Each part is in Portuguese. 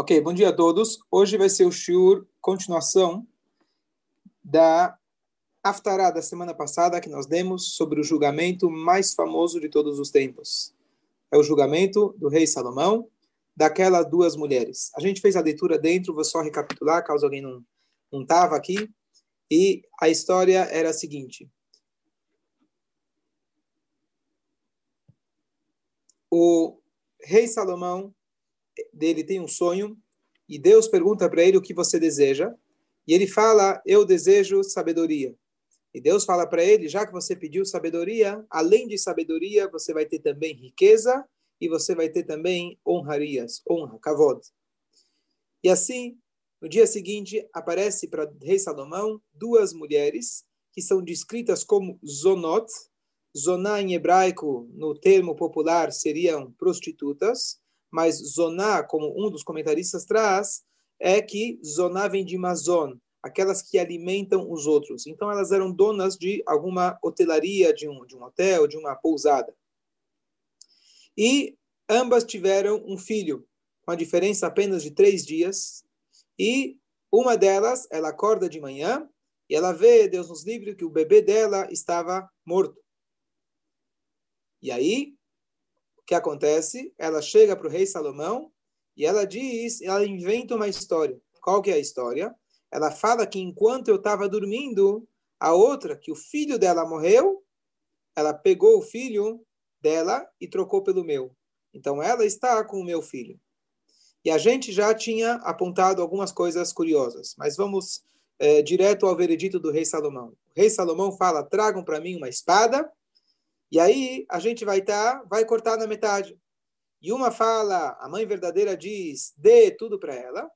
Ok, bom dia a todos. Hoje vai ser o shiur, continuação da Aftará da semana passada que nós demos sobre o julgamento mais famoso de todos os tempos. É o julgamento do rei Salomão, daquelas duas mulheres. A gente fez a leitura dentro, vou só recapitular, caso alguém não estava aqui. E a história era a seguinte. O rei Salomão dele tem um sonho e Deus pergunta para ele o que você deseja e ele fala eu desejo sabedoria. E Deus fala para ele já que você pediu sabedoria além de sabedoria você vai ter também riqueza e você vai ter também honrarias. Honra kavod. E assim no dia seguinte aparece para rei Salomão duas mulheres que são descritas como zonot. Zoná em hebraico no termo popular seriam prostitutas mas zoná, como um dos comentaristas traz, é que zoná vem de mazon, aquelas que alimentam os outros. Então elas eram donas de alguma hotelaria, de um, de um hotel, de uma pousada. E ambas tiveram um filho, com a diferença apenas de três dias. E uma delas, ela acorda de manhã e ela vê, Deus nos livre, que o bebê dela estava morto. E aí que acontece? Ela chega para o rei Salomão e ela diz, ela inventa uma história. Qual que é a história? Ela fala que enquanto eu estava dormindo, a outra, que o filho dela morreu, ela pegou o filho dela e trocou pelo meu. Então ela está com o meu filho. E a gente já tinha apontado algumas coisas curiosas, mas vamos é, direto ao veredito do rei Salomão. O rei Salomão fala: tragam para mim uma espada e aí a gente vai estar, tá, vai cortar na metade. E uma fala, a mãe verdadeira diz, dê tudo para ela.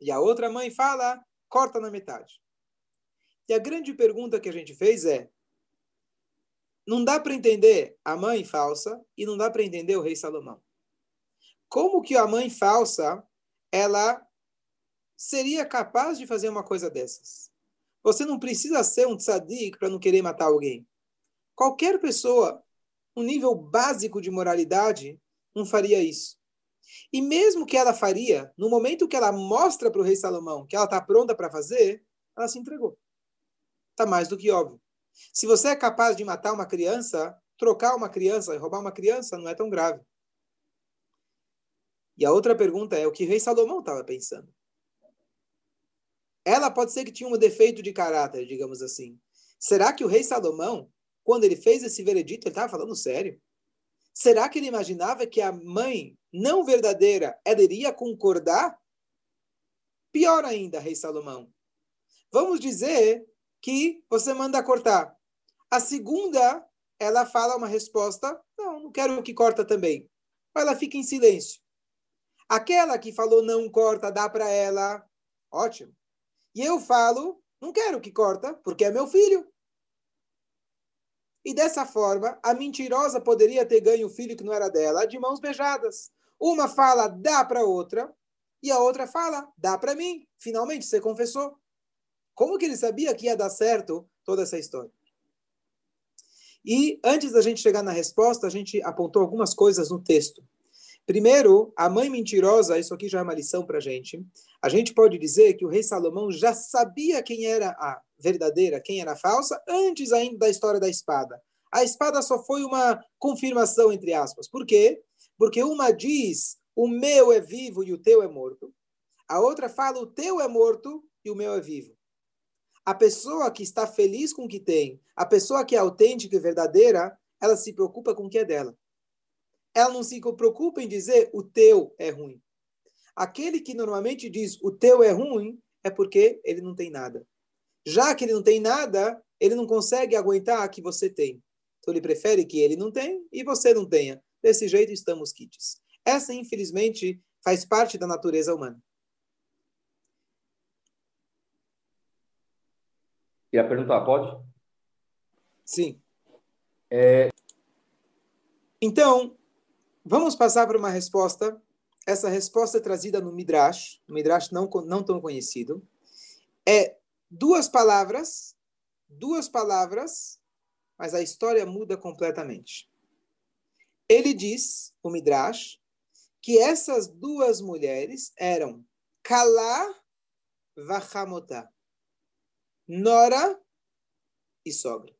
E a outra mãe fala, corta na metade. E a grande pergunta que a gente fez é: não dá para entender a mãe falsa e não dá para entender o rei Salomão. Como que a mãe falsa ela seria capaz de fazer uma coisa dessas? Você não precisa ser um tzadik para não querer matar alguém. Qualquer pessoa, um nível básico de moralidade, não faria isso. E mesmo que ela faria, no momento que ela mostra para o rei Salomão que ela está pronta para fazer, ela se entregou. Está mais do que óbvio. Se você é capaz de matar uma criança, trocar uma criança e roubar uma criança não é tão grave. E a outra pergunta é o que o rei Salomão estava pensando. Ela pode ser que tinha um defeito de caráter, digamos assim. Será que o rei Salomão quando ele fez esse veredito, ele estava falando sério? Será que ele imaginava que a mãe não verdadeira ela iria concordar? Pior ainda, rei Salomão. Vamos dizer que você manda cortar. A segunda, ela fala uma resposta: não, não quero que corta também. Ela fica em silêncio. Aquela que falou não corta, dá para ela. Ótimo. E eu falo, não quero que corta, porque é meu filho. E dessa forma, a mentirosa poderia ter ganho o filho que não era dela de mãos beijadas. Uma fala, dá para outra, e a outra fala, dá para mim. Finalmente, você confessou. Como que ele sabia que ia dar certo toda essa história? E antes da gente chegar na resposta, a gente apontou algumas coisas no texto. Primeiro, a mãe mentirosa, isso aqui já é uma lição para a gente. A gente pode dizer que o rei Salomão já sabia quem era a verdadeira, quem era a falsa, antes ainda da história da espada. A espada só foi uma confirmação, entre aspas. Por quê? Porque uma diz, o meu é vivo e o teu é morto. A outra fala, o teu é morto e o meu é vivo. A pessoa que está feliz com o que tem, a pessoa que é autêntica e verdadeira, ela se preocupa com o que é dela ela não se preocupa em dizer o teu é ruim. Aquele que normalmente diz o teu é ruim é porque ele não tem nada. Já que ele não tem nada, ele não consegue aguentar que você tem. Então ele prefere que ele não tenha e você não tenha. Desse jeito estamos quites. Essa, infelizmente, faz parte da natureza humana. Queria perguntar, pode? Sim. É... Então, Vamos passar para uma resposta. Essa resposta é trazida no Midrash, no Midrash não, não tão conhecido. É duas palavras, duas palavras, mas a história muda completamente. Ele diz, o Midrash, que essas duas mulheres eram Kalá Vachamotá, Nora e sogra.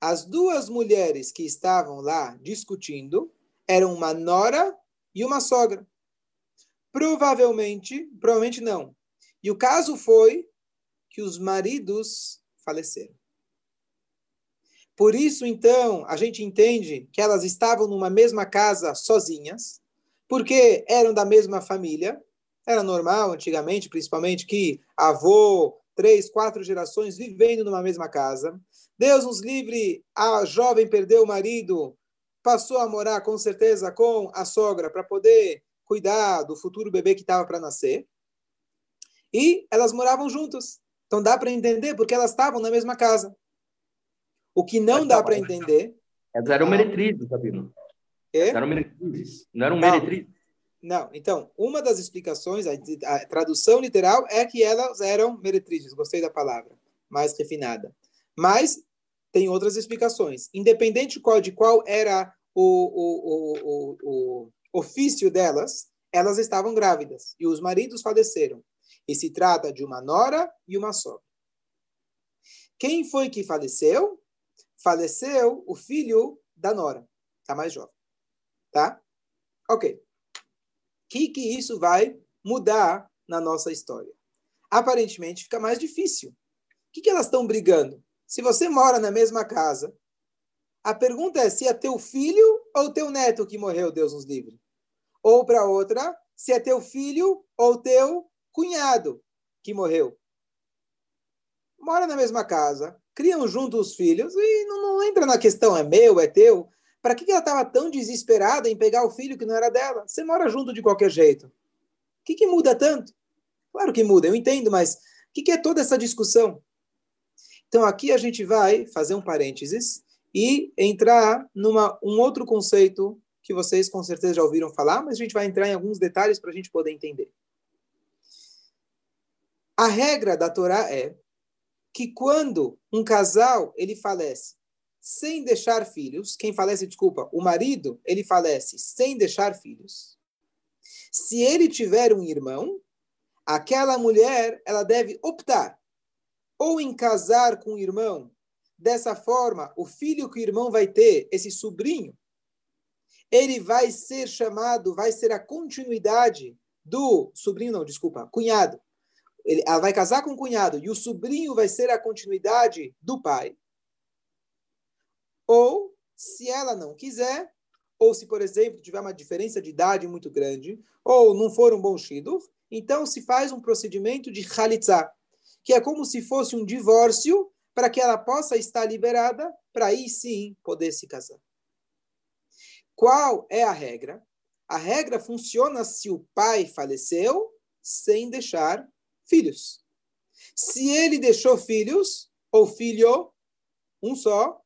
As duas mulheres que estavam lá discutindo eram uma nora e uma sogra. Provavelmente, provavelmente não. E o caso foi que os maridos faleceram. Por isso, então, a gente entende que elas estavam numa mesma casa sozinhas, porque eram da mesma família. Era normal, antigamente, principalmente, que avô, três, quatro gerações vivendo numa mesma casa. Deus nos livre, a jovem perdeu o marido, passou a morar com certeza com a sogra para poder cuidar do futuro bebê que estava para nascer. E elas moravam juntas. Então dá para entender porque elas estavam na mesma casa. O que não dá para entender. Elas eram meretrizes, Sabino. É? Eram meretrizes. Não eram meretrizes. Não, então, uma das explicações, a, a, tradução literal é que elas eram meretrizes, gostei da palavra, mais refinada. Mas tem outras explicações. Independente de qual, de qual era o, o, o, o, ofício delas, elas estavam grávidas e os maridos faleceram. E se trata de uma nora e uma sogra. Quem foi que faleceu? faleceu o filho da nora, a mais jovem. Tá? Ok. O que, que isso vai mudar na nossa história? Aparentemente fica mais difícil. O que, que elas estão brigando? Se você mora na mesma casa, a pergunta é se é teu filho ou teu neto que morreu, Deus nos livre. Ou para outra, se é teu filho ou teu cunhado que morreu. Mora na mesma casa, criam junto os filhos e não, não entra na questão é meu, é teu. Para que, que ela estava tão desesperada em pegar o filho que não era dela? Você mora junto de qualquer jeito. O que, que muda tanto? Claro que muda, eu entendo, mas o que, que é toda essa discussão? Então aqui a gente vai fazer um parênteses e entrar numa um outro conceito que vocês com certeza já ouviram falar, mas a gente vai entrar em alguns detalhes para a gente poder entender. A regra da Torá é que quando um casal ele falece sem deixar filhos, quem falece, desculpa, o marido, ele falece sem deixar filhos. Se ele tiver um irmão, aquela mulher, ela deve optar ou em casar com o irmão. Dessa forma, o filho que o irmão vai ter, esse sobrinho, ele vai ser chamado, vai ser a continuidade do sobrinho, não, desculpa, cunhado ele, ela vai casar com o cunhado e o sobrinho vai ser a continuidade do pai. Ou, se ela não quiser, ou se, por exemplo, tiver uma diferença de idade muito grande, ou não for um bom shidur, então se faz um procedimento de halitzah, que é como se fosse um divórcio para que ela possa estar liberada para aí sim poder se casar. Qual é a regra? A regra funciona se o pai faleceu sem deixar filhos. Se ele deixou filhos, ou filho, um só,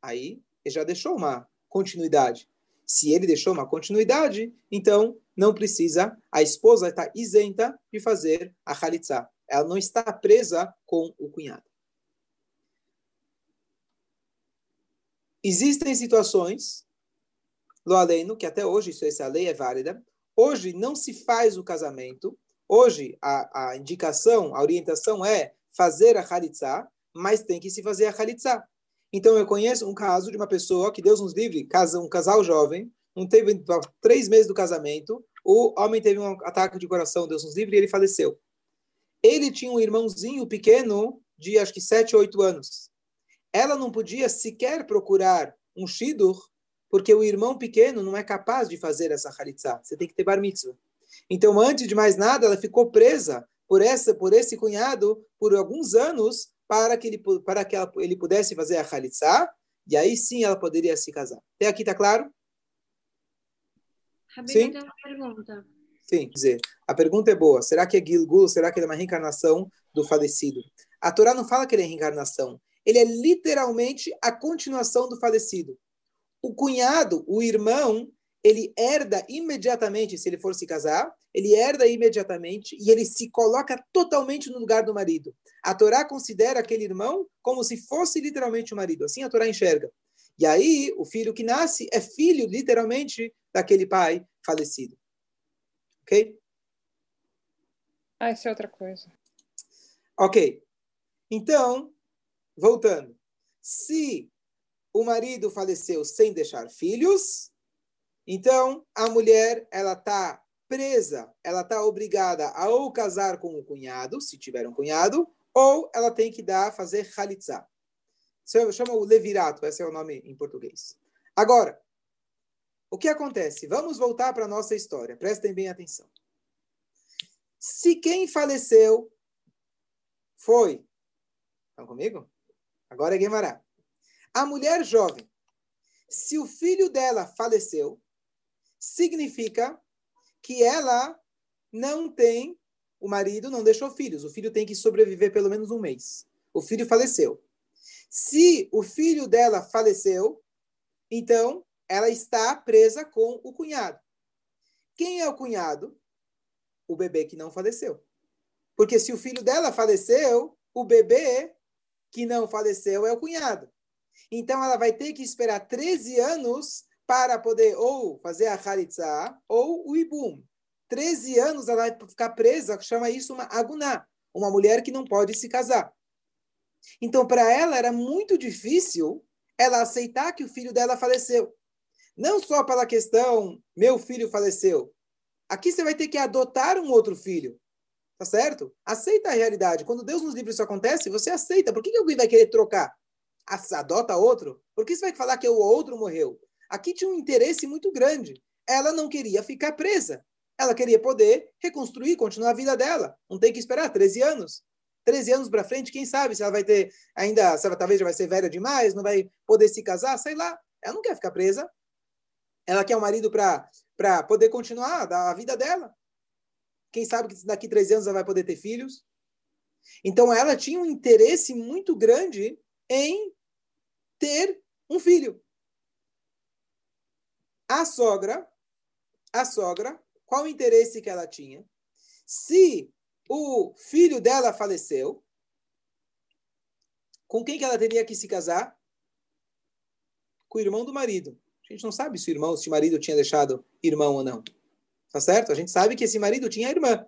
aí ele já deixou uma continuidade. Se ele deixou uma continuidade, então não precisa, a esposa está isenta de fazer a halitzá. Ela não está presa com o cunhado. Existem situações, lo aleno, que até hoje isso, essa lei é válida, hoje não se faz o casamento Hoje, a, a indicação, a orientação é fazer a Halitzá, mas tem que se fazer a Halitzá. Então, eu conheço um caso de uma pessoa que Deus nos livre, casa, um casal jovem, não teve três meses do casamento, o homem teve um ataque de coração, Deus nos livre, e ele faleceu. Ele tinha um irmãozinho pequeno de acho que sete, oito anos. Ela não podia sequer procurar um shidur, porque o irmão pequeno não é capaz de fazer essa halitzá. Você tem que ter bar mitzvah. Então, antes de mais nada, ela ficou presa por essa, por esse cunhado por alguns anos para que ele, para que ela, ele pudesse fazer a Khalitsa, e aí sim ela poderia se casar. Até aqui está claro? Rabino, sim? tem uma pergunta. Sim, dizer, a pergunta é boa. Será que é Gilgul? Será que ele é uma reencarnação do falecido? A Torá não fala que ele é reencarnação. Ele é literalmente a continuação do falecido. O cunhado, o irmão, ele herda imediatamente, se ele for se casar, ele herda imediatamente e ele se coloca totalmente no lugar do marido. A Torá considera aquele irmão como se fosse literalmente o marido. Assim a Torá enxerga. E aí, o filho que nasce é filho, literalmente, daquele pai falecido. Ok? Ah, isso é outra coisa. Ok. Então, voltando. Se o marido faleceu sem deixar filhos, então a mulher ela está presa, ela está obrigada a ou casar com o cunhado, se tiver um cunhado, ou ela tem que dar fazer halitzah. Chama o levirato, esse é o nome em português. Agora, o que acontece? Vamos voltar para a nossa história. Prestem bem atenção. Se quem faleceu foi. Estão comigo? Agora é Guemará. A mulher jovem, se o filho dela faleceu, significa que ela não tem, o marido não deixou filhos. O filho tem que sobreviver pelo menos um mês. O filho faleceu. Se o filho dela faleceu, então ela está presa com o cunhado. Quem é o cunhado? O bebê que não faleceu. Porque se o filho dela faleceu, o bebê que não faleceu é o cunhado. Então ela vai ter que esperar 13 anos para poder ou fazer a Halitzah ou o Ibum. 13 anos ela vai ficar presa, chama isso uma aguná, uma mulher que não pode se casar. Então, para ela era muito difícil ela aceitar que o filho dela faleceu. Não só pela questão, meu filho faleceu. Aqui você vai ter que adotar um outro filho. Tá certo? Aceita a realidade. Quando Deus nos livra isso acontece, você aceita. Por que, que alguém vai querer trocar? adota outro? Por que você vai falar que o outro morreu? Aqui tinha um interesse muito grande. Ela não queria ficar presa. Ela queria poder reconstruir, continuar a vida dela. Não tem que esperar 13 anos. 13 anos para frente, quem sabe se ela vai ter ainda, se ela talvez já vai ser velha demais, não vai poder se casar, sei lá. Ela não quer ficar presa. Ela quer um marido para poder continuar a vida dela. Quem sabe que daqui 13 anos ela vai poder ter filhos. Então ela tinha um interesse muito grande em ter um filho. A sogra, a sogra, qual o interesse que ela tinha? Se o filho dela faleceu, com quem que ela teria que se casar? Com o irmão do marido. A gente não sabe se o irmão, se o marido tinha deixado irmão ou não. Tá certo? A gente sabe que esse marido tinha irmã.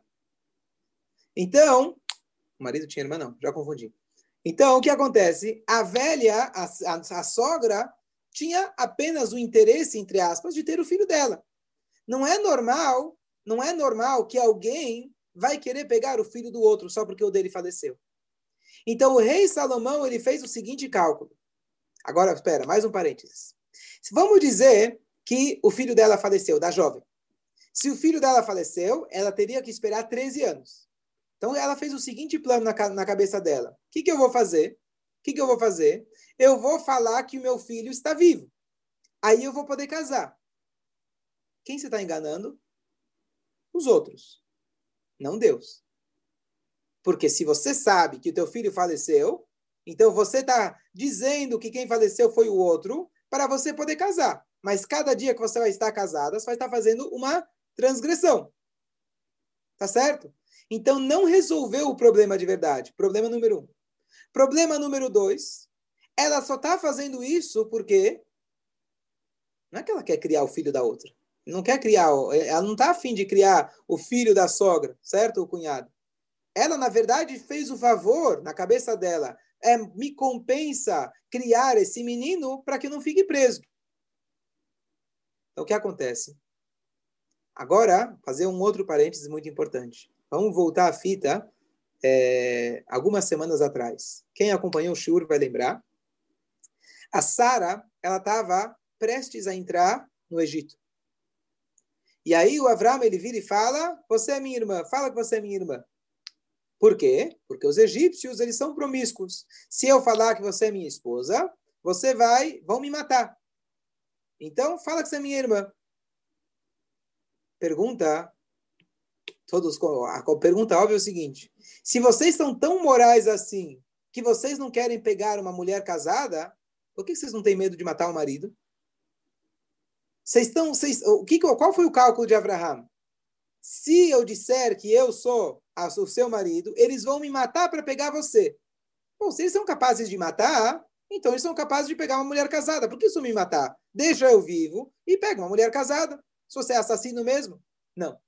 Então, o marido tinha irmã não, já confundi. Então, o que acontece? A velha, a, a, a sogra, tinha apenas o interesse, entre aspas, de ter o filho dela. Não é normal, não é normal que alguém vai querer pegar o filho do outro só porque o dele faleceu. Então, o rei Salomão, ele fez o seguinte cálculo. Agora, espera, mais um parênteses. Vamos dizer que o filho dela faleceu, da jovem. Se o filho dela faleceu, ela teria que esperar 13 anos. Então ela fez o seguinte plano na, na cabeça dela: o que, que eu vou fazer? O que, que eu vou fazer? Eu vou falar que o meu filho está vivo. Aí eu vou poder casar. Quem você está enganando? Os outros, não Deus. Porque se você sabe que o teu filho faleceu, então você está dizendo que quem faleceu foi o outro para você poder casar. Mas cada dia que você vai estar casada, você vai estar fazendo uma transgressão. Tá certo? Então, não resolveu o problema de verdade. Problema número um. Problema número dois, ela só está fazendo isso porque não é que ela quer criar o filho da outra. Não quer criar, ela não está afim de criar o filho da sogra, certo? O cunhado. Ela, na verdade, fez o favor na cabeça dela. É, me compensa criar esse menino para que não fique preso. Então, o que acontece? Agora, fazer um outro parênteses muito importante. Vamos voltar à fita é, algumas semanas atrás. Quem acompanhou o Shur vai lembrar. A Sara, ela estava prestes a entrar no Egito. E aí o Avram, ele vira e fala, você é minha irmã, fala que você é minha irmã. Por quê? Porque os egípcios, eles são promíscuos. Se eu falar que você é minha esposa, você vai, vão me matar. Então, fala que você é minha irmã. Pergunta todos a pergunta óbvia é o seguinte: se vocês são tão morais assim que vocês não querem pegar uma mulher casada, por que vocês não têm medo de matar o marido? Vocês estão, vocês, o que, qual foi o cálculo de Abraham? Se eu disser que eu sou o seu marido, eles vão me matar para pegar você. Bom, se eles são capazes de matar, então eles são capazes de pegar uma mulher casada. Por que isso me matar? Deixa eu vivo e pega uma mulher casada. Se você é assassino mesmo? Não.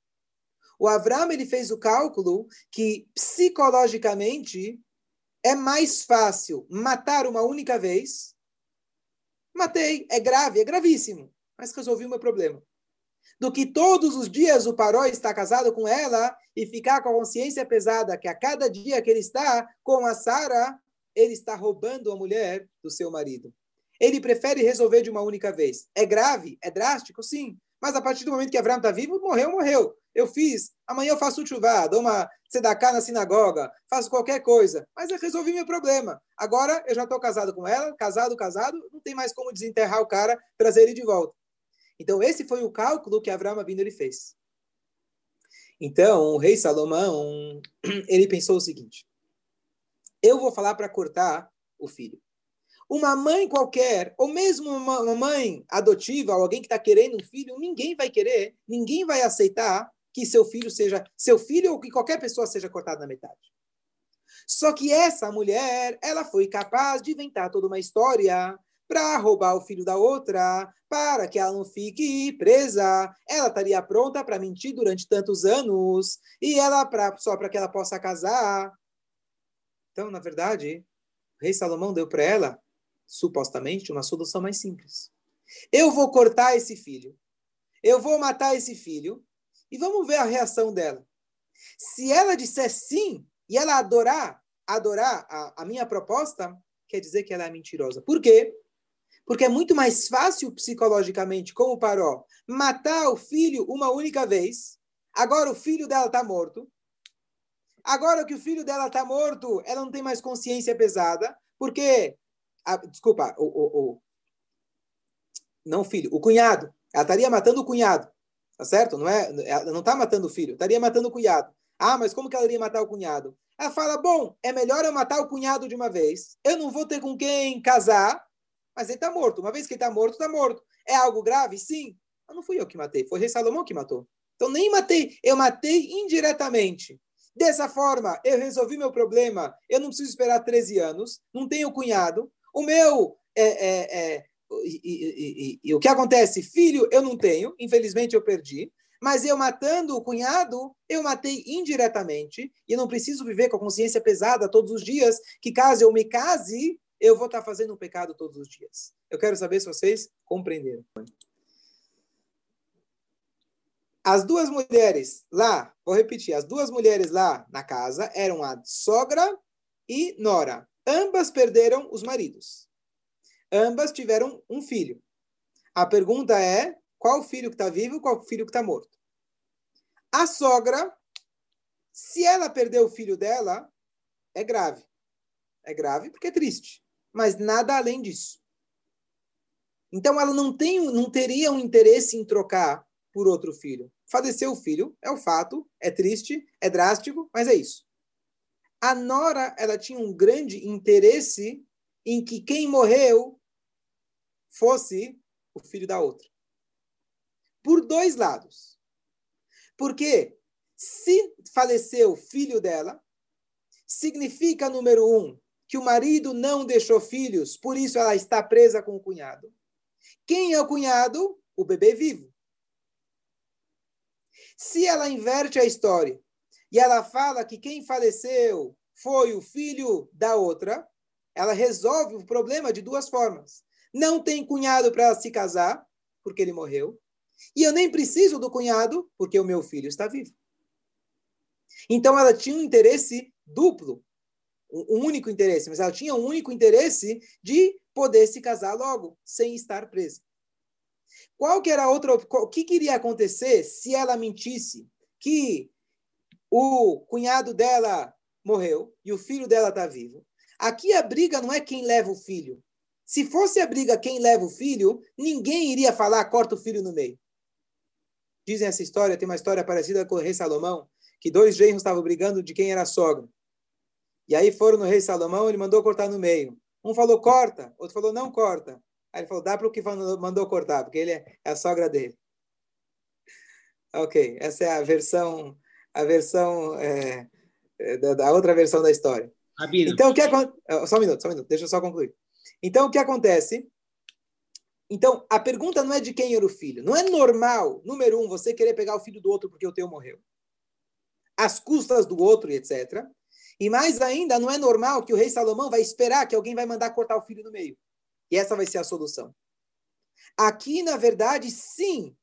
O Avram ele fez o cálculo que psicologicamente é mais fácil matar uma única vez. Matei, é grave, é gravíssimo, mas resolvi o meu problema. Do que todos os dias o Paró está casado com ela e ficar com a consciência pesada que a cada dia que ele está com a Sara, ele está roubando a mulher do seu marido. Ele prefere resolver de uma única vez. É grave? É drástico? Sim. Mas a partir do momento que Abraão está vivo, morreu, morreu. Eu fiz, amanhã eu faço chuvá, dou uma tzedakah na sinagoga, faço qualquer coisa. Mas eu resolvi meu problema. Agora eu já estou casado com ela, casado, casado, não tem mais como desenterrar o cara, trazer ele de volta. Então esse foi o cálculo que Abraão vindo ele fez. Então o rei Salomão, ele pensou o seguinte, eu vou falar para cortar o filho. Uma mãe qualquer, ou mesmo uma, mãe adotiva, ou alguém que está querendo um filho, ninguém vai querer, ninguém vai aceitar que seu filho seja, seu filho ou que qualquer pessoa seja cortada na metade. Só que essa mulher, ela foi capaz de inventar toda uma história para roubar o filho da outra, para que ela não fique presa. Ela estaria pronta para mentir durante tantos anos e ela pra, só para que ela possa casar. Então, na verdade, o rei Salomão deu para ela supostamente, uma solução mais simples. Eu vou cortar esse filho, eu vou matar esse filho, e vamos ver a reação dela. Se ela disser sim, e ela adorar, adorar a, a minha proposta, quer dizer que ela é mentirosa. Por quê? Porque é muito mais fácil psicologicamente, como Paró, matar o filho uma única vez. Agora o filho dela está morto. Agora que o filho dela está morto, ela não tem mais consciência pesada, porque a, desculpa, o, o, o, não o filho, o cunhado. Ela estaria matando o cunhado. Tá certo? Não é, ela não está matando o filho, estaria matando o cunhado. Ah, mas como que ela iria matar o cunhado? Ela fala: bom, é melhor eu matar o cunhado de uma vez. Eu não vou ter com quem casar, mas ele está morto. Uma vez que ele está morto, está morto. É algo grave? Sim. Mas não fui eu que matei, foi o rei Salomão que matou. Então nem matei, eu matei indiretamente. Dessa forma, eu resolvi meu problema. Eu não preciso esperar 13 anos, não tenho cunhado, o meu. É, é, é, e, e, e, e, o que acontece? Filho, eu não tenho, infelizmente eu perdi. Mas eu matando o cunhado, eu matei indiretamente. E não preciso viver com a consciência pesada todos os dias, que caso eu me case, eu vou estar fazendo um pecado todos os dias. Eu quero saber se vocês compreenderam. As duas mulheres lá, vou repetir, as duas mulheres lá na casa eram a sogra e nora. Ambas perderam os maridos. Ambas tiveram um filho. A pergunta é: qual filho que está vivo, qual filho que está morto? A sogra, se ela perdeu o filho dela, é grave. É grave porque é triste. Mas nada além disso. Então ela não tem, não teria um interesse em trocar por outro filho. Faleceu o filho, é o fato, é triste, é drástico, mas é isso. A Nora, ela tinha um grande interesse em que quem morreu fosse o filho da outra. Por dois lados. Porque se faleceu o filho dela, significa, número um, que o marido não deixou filhos, por isso ela está presa com o cunhado. Quem é o cunhado? O bebê vivo. Se ela inverte a história e ela fala que quem faleceu foi o filho da outra, ela resolve o problema de duas formas. Não tem cunhado para se casar, porque ele morreu, e eu nem preciso do cunhado, porque o meu filho está vivo. Então ela tinha um interesse duplo, um único interesse, mas ela tinha um único interesse de poder se casar logo, sem estar presa. Qual que era a outra, o que queria acontecer se ela mentisse que o cunhado dela morreu e o filho dela está vivo. Aqui a briga não é quem leva o filho. Se fosse a briga quem leva o filho, ninguém iria falar corta o filho no meio. Dizem essa história, tem uma história parecida com o rei Salomão, que dois genros estavam brigando de quem era a sogra. E aí foram no rei Salomão, ele mandou cortar no meio. Um falou corta, outro falou não corta. Aí ele falou dá para o que mandou cortar, porque ele é a sogra dele. Ok, essa é a versão, a versão é, é, da, da outra versão da história. Rabino. Então, o que acontece? É, só um minuto, só um minuto, deixa eu só concluir. Então, o que acontece? Então, a pergunta não é de quem era o filho. Não é normal, número um, você querer pegar o filho do outro porque o teu morreu. Às custas do outro etc. E mais ainda, não é normal que o rei Salomão vai esperar que alguém vai mandar cortar o filho no meio. E essa vai ser a solução. Aqui, na verdade, sim,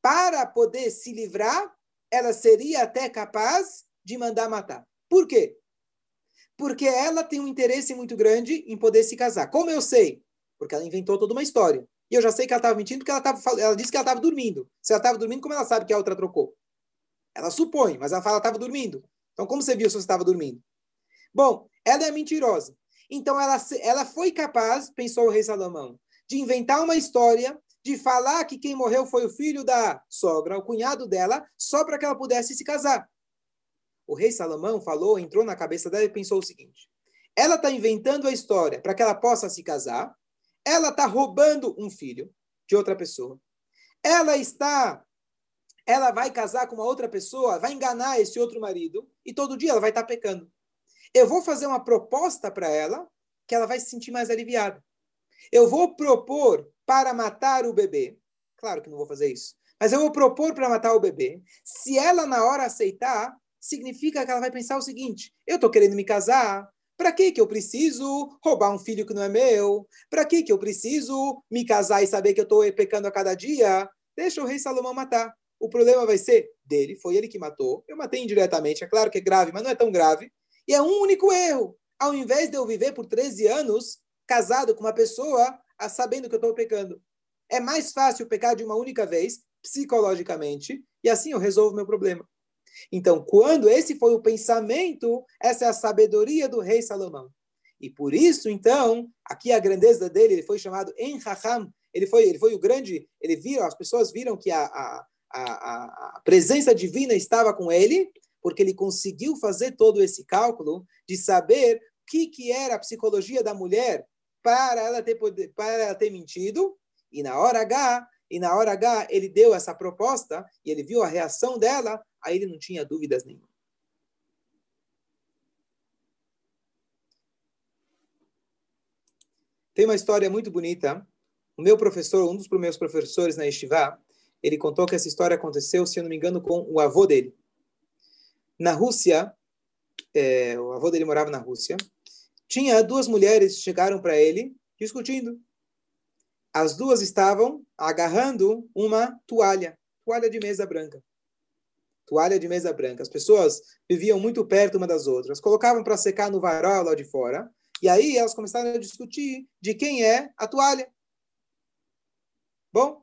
para poder se livrar, ela seria até capaz de mandar matar. Por quê? Porque ela tem um interesse muito grande em poder se casar. Como eu sei? Porque ela inventou toda uma história. E eu já sei que ela estava mentindo porque ela, tava, ela disse que ela estava dormindo. Se ela estava dormindo, como ela sabe que a outra trocou? Ela supõe, mas ela fala estava dormindo. Então, como você viu se você estava dormindo? Bom, ela é mentirosa. Então, ela, ela foi capaz, pensou o rei Salomão, de inventar uma história, de falar que quem morreu foi o filho da sogra, o cunhado dela, só para que ela pudesse se casar. O rei Salomão falou, entrou na cabeça dela e pensou o seguinte: ela está inventando a história para que ela possa se casar, ela está roubando um filho de outra pessoa, ela está ela vai casar com uma outra pessoa, vai enganar esse outro marido e todo dia ela vai estar tá pecando. Eu vou fazer uma proposta para ela que ela vai se sentir mais aliviada. Eu vou propor para matar o bebê. Claro que não vou fazer isso. Mas eu vou propor para matar o bebê. Se ela na hora aceitar, significa que ela vai pensar o seguinte: eu estou querendo me casar. Para que que eu preciso roubar um filho que não é meu? Para que que eu preciso me casar e saber que eu estou pecando a cada dia? Deixa o rei Salomão matar. O problema vai ser dele, foi ele que matou. Eu matei indiretamente, é claro que é grave, mas não é tão grave. E é um único erro. Ao invés de eu viver por 13 anos casado com uma pessoa, sabendo que eu estou pecando. É mais fácil pecar de uma única vez, psicologicamente, e assim eu resolvo meu problema. Então, quando esse foi o pensamento, essa é a sabedoria do rei Salomão. E por isso, então, aqui a grandeza dele, ele foi chamado Enraham, ele foi, ele foi o grande, ele viram, as pessoas viram que a, a, a, a presença divina estava com ele, porque ele conseguiu fazer todo esse cálculo de saber o que, que era a psicologia da mulher para ela ter poder, para ela ter mentido, e na hora H, e na hora H ele deu essa proposta e ele viu a reação dela, aí ele não tinha dúvidas nenhuma. Tem uma história muito bonita. O meu professor, um dos meus professores na Yeshiva, ele contou que essa história aconteceu, se eu não me engano, com o avô dele. Na Rússia, é, o avô dele morava na Rússia, tinha duas mulheres que chegaram para ele discutindo. As duas estavam agarrando uma toalha, toalha de mesa branca. Toalha de mesa branca. As pessoas viviam muito perto uma das outras, colocavam para secar no varal lá de fora, e aí elas começaram a discutir de quem é a toalha. Bom,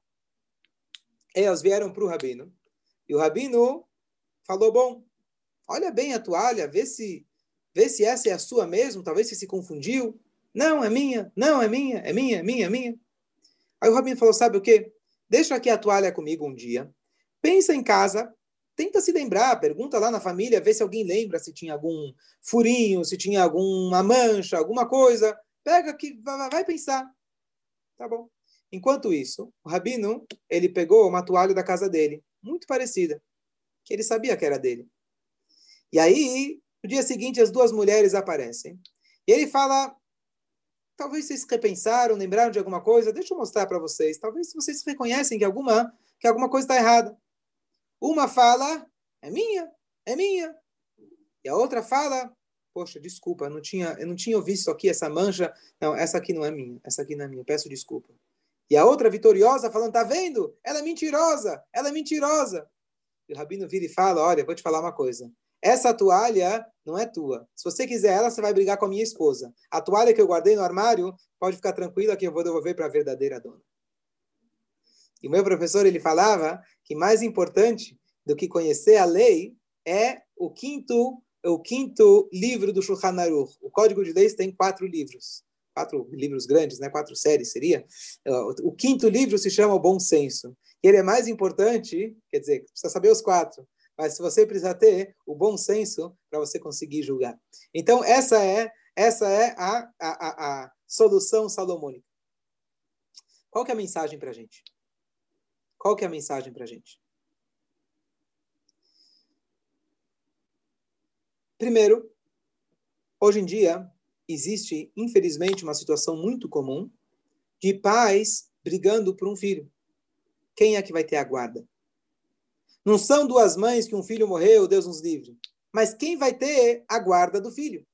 elas vieram para o rabino. E o rabino falou: Bom, olha bem a toalha, vê se, vê se essa é a sua mesmo. Talvez você se confundiu. Não, é minha. Não, é minha. É minha, é minha, é minha. Aí o rabino falou: Sabe o quê? Deixa aqui a toalha comigo um dia. Pensa em casa. Tenta se lembrar, pergunta lá na família, vê se alguém lembra se tinha algum furinho, se tinha alguma mancha, alguma coisa. Pega aqui, vai, vai pensar. Tá bom. Enquanto isso, o rabino, ele pegou uma toalha da casa dele, muito parecida, que ele sabia que era dele. E aí, no dia seguinte, as duas mulheres aparecem. E ele fala: talvez vocês repensaram, lembraram de alguma coisa, deixa eu mostrar para vocês. Talvez vocês reconhecem que alguma, que alguma coisa está errada. Uma fala: é minha, é minha. E a outra fala: poxa, desculpa, eu não tinha, eu não tinha visto aqui essa mancha. Não, essa aqui não é minha, essa aqui não é minha, peço desculpa. E a outra vitoriosa falando, tá vendo? Ela é mentirosa, ela é mentirosa. E o rabino vira e fala, olha, vou te falar uma coisa. Essa toalha não é tua. Se você quiser ela, você vai brigar com a minha esposa. A toalha que eu guardei no armário, pode ficar tranquila que eu vou devolver para a verdadeira dona. E o meu professor, ele falava que mais importante do que conhecer a lei é o quinto, o quinto livro do Shulchan Aruch. O Código de Leis tem quatro livros quatro livros grandes, né? quatro séries seria. O quinto livro se chama O Bom Senso. E ele é mais importante, quer dizer, precisa saber os quatro, mas se você precisa ter o bom senso para você conseguir julgar. Então, essa é, essa é a, a, a, a solução salomônica. Qual que é a mensagem para a gente? Qual que é a mensagem para a gente? Primeiro, hoje em dia, existe, infelizmente, uma situação muito comum de pais brigando por um filho. Quem é que vai ter a guarda? Não são duas mães que um filho morreu, Deus nos livre. Mas quem vai ter a guarda do filho?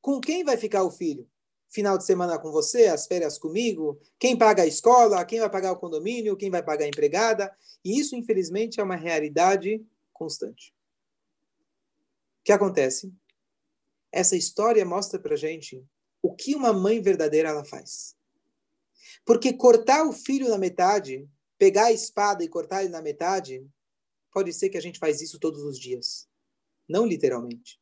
Com quem vai ficar o filho? Final de semana com você, as férias comigo? Quem paga a escola? Quem vai pagar o condomínio? Quem vai pagar a empregada? E isso, infelizmente, é uma realidade constante. O que acontece? Essa história mostra para gente o que uma mãe verdadeira ela faz. Porque cortar o filho na metade, pegar a espada e cortar ele na metade, pode ser que a gente faz isso todos os dias. Não literalmente.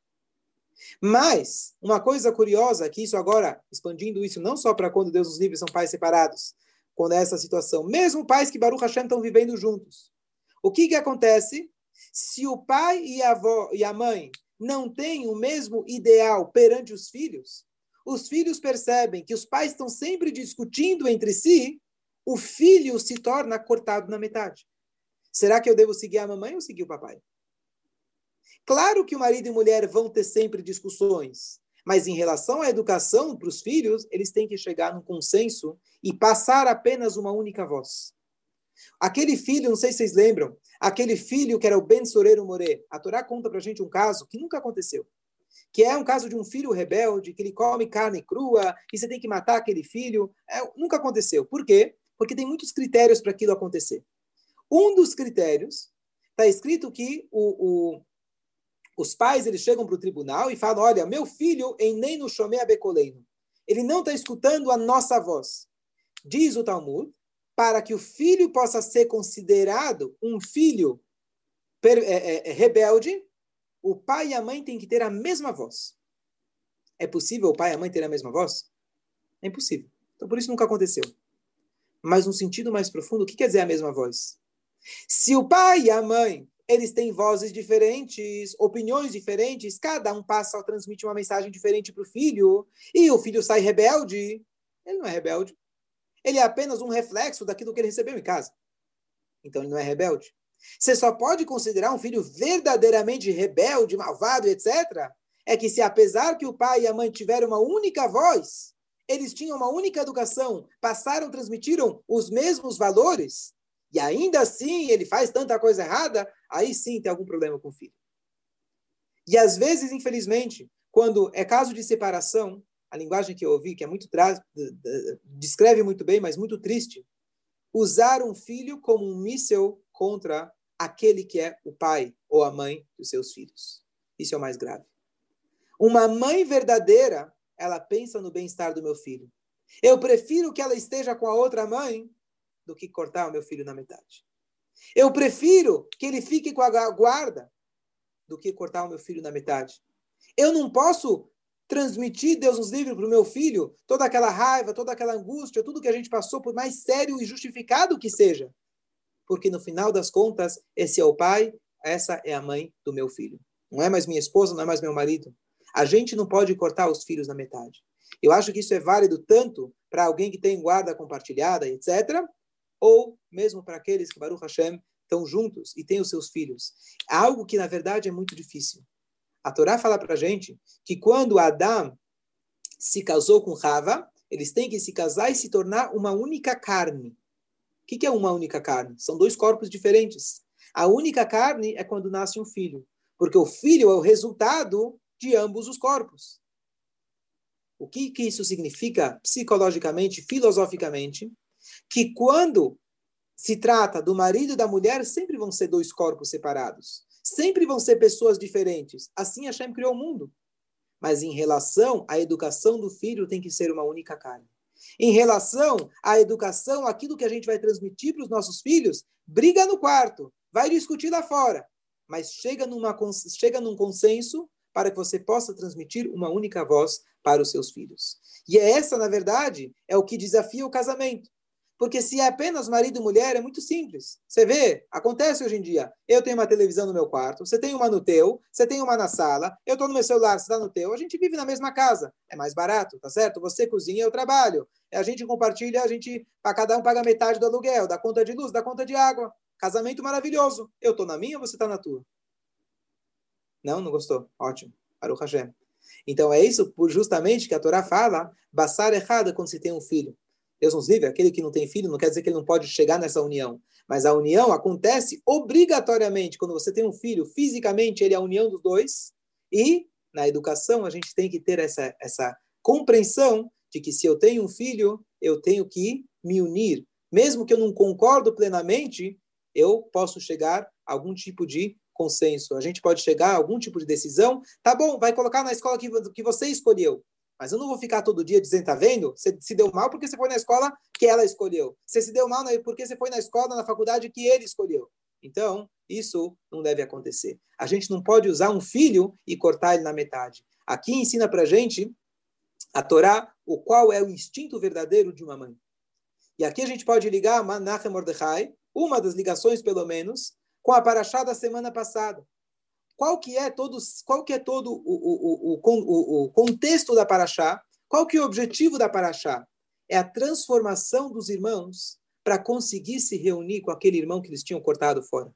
Mas, uma coisa curiosa, que isso agora, expandindo isso não só para quando Deus nos livre são pais separados, quando é essa situação, mesmo pais que Baruch Hashem estão vivendo juntos. O que que acontece? Se o pai e a avó e a mãe não têm o mesmo ideal perante os filhos, os filhos percebem que os pais estão sempre discutindo entre si, o filho se torna cortado na metade. Será que eu devo seguir a mamãe ou seguir o papai? Claro que o marido e mulher vão ter sempre discussões, mas em relação à educação para os filhos, eles têm que chegar num consenso e passar apenas uma única voz. Aquele filho, não sei se vocês lembram, aquele filho que era o Ben Soreiro More, a Torá conta para a gente um caso que nunca aconteceu, que é um caso de um filho rebelde, que ele come carne crua, e você tem que matar aquele filho. É, nunca aconteceu. Por quê? Porque tem muitos critérios para aquilo acontecer. Um dos critérios está escrito que o, o, os pais eles chegam para o tribunal e falam: olha, meu filho em nem no a becoleino. Ele não está escutando a nossa voz. Diz o Talmud, para que o filho possa ser considerado um filho é, é, é, rebelde, o pai e a mãe têm que ter a mesma voz. É possível o pai e a mãe ter a mesma voz? É impossível. Então, por isso nunca aconteceu. Mas, no sentido mais profundo, o que quer dizer a mesma voz? Se o pai e a mãe eles têm vozes diferentes, opiniões diferentes, cada um passa a transmitir uma mensagem diferente para o filho, e o filho sai rebelde, ele não é rebelde. Ele é apenas um reflexo daquilo que ele recebeu em casa. Então ele não é rebelde. Você só pode considerar um filho verdadeiramente rebelde, malvado, etc. É que se apesar que o pai e a mãe tiveram uma única voz, eles tinham uma única educação, passaram, transmitiram os mesmos valores, e ainda assim ele faz tanta coisa errada, aí sim tem algum problema com o filho. E às vezes, infelizmente, quando é caso de separação, a linguagem que eu ouvi, que é muito descreve muito bem, mas muito triste, usar um filho como um míssil contra aquele que é o pai ou a mãe dos seus filhos. Isso é o mais grave. Uma mãe verdadeira, ela pensa no bem-estar do meu filho. Eu prefiro que ela esteja com a outra mãe do que cortar o meu filho na metade. Eu prefiro que ele fique com a guarda do que cortar o meu filho na metade. Eu não posso transmitir, Deus nos livre, para o meu filho toda aquela raiva, toda aquela angústia, tudo que a gente passou, por mais sério e justificado que seja. Porque no final das contas, esse é o pai, essa é a mãe do meu filho. Não é mais minha esposa, não é mais meu marido. A gente não pode cortar os filhos na metade. Eu acho que isso é válido tanto para alguém que tem guarda compartilhada, etc., ou mesmo para aqueles que, Baruch Hashem, estão juntos e têm os seus filhos. Algo que, na verdade, é muito difícil. A Torá fala para a gente que quando Adão se casou com Rava, eles têm que se casar e se tornar uma única carne. O que é uma única carne? São dois corpos diferentes. A única carne é quando nasce um filho, porque o filho é o resultado de ambos os corpos. O que, que isso significa psicologicamente, filosoficamente? que quando se trata do marido e da mulher, sempre vão ser dois corpos separados. Sempre vão ser pessoas diferentes. Assim Hashem criou o mundo. Mas em relação à educação do filho, tem que ser uma única carne. Em relação à educação, aquilo que a gente vai transmitir para os nossos filhos, briga no quarto, vai discutir lá fora. Mas chega, numa, chega num consenso para que você possa transmitir uma única voz para os seus filhos. E é essa, na verdade, é o que desafia o casamento. Porque se é apenas marido e mulher, é muito simples. Você vê, acontece hoje em dia. Eu tenho uma televisão no meu quarto, você tem uma no teu, você tem uma na sala, eu estou no meu celular, você está no teu, a gente vive na mesma casa. É mais barato, tá certo? Você cozinha, eu trabalho. A gente compartilha, a gente, para cada um paga metade do aluguel, da conta de luz, da conta de água. Casamento maravilhoso. Eu estou na minha, você está na tua. Não, não gostou? Ótimo. Baruch Hashem. Então é isso justamente que a Torá fala, basar errada quando se tem um filho. Deus nos livre, aquele que não tem filho não quer dizer que ele não pode chegar nessa união. Mas a união acontece obrigatoriamente quando você tem um filho, fisicamente ele é a união dos dois. E na educação a gente tem que ter essa, essa compreensão de que se eu tenho um filho, eu tenho que me unir. Mesmo que eu não concordo plenamente, eu posso chegar a algum tipo de consenso. A gente pode chegar a algum tipo de decisão. Tá bom, vai colocar na escola que, que você escolheu. Mas eu não vou ficar todo dia dizendo, tá vendo? Você se deu mal porque você foi na escola que ela escolheu. Você se deu mal porque você foi na escola, na faculdade que ele escolheu. Então, isso não deve acontecer. A gente não pode usar um filho e cortar ele na metade. Aqui ensina pra gente a Torá o qual é o instinto verdadeiro de uma mãe. E aqui a gente pode ligar Menachem Mordechai, uma das ligações pelo menos, com a paraxá da semana passada qual que é todo, qual que é todo o, o, o, o, contexto da Paraxá, qual que é o objetivo da Paraxá? É a transformação dos irmãos para conseguir se reunir com aquele irmão que eles tinham cortado fora.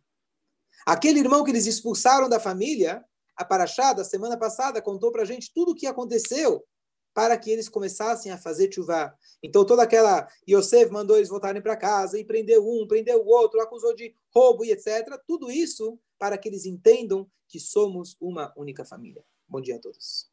Aquele irmão que eles expulsaram da família, a Paraxá da semana passada contou para a gente tudo o que aconteceu para que eles começassem a fazer chuvá. Então, toda aquela. Yosef mandou eles voltarem para casa e prendeu um, prendeu o outro, acusou de roubo e etc. Tudo isso para que eles entendam que somos uma única família. Bom dia a todos.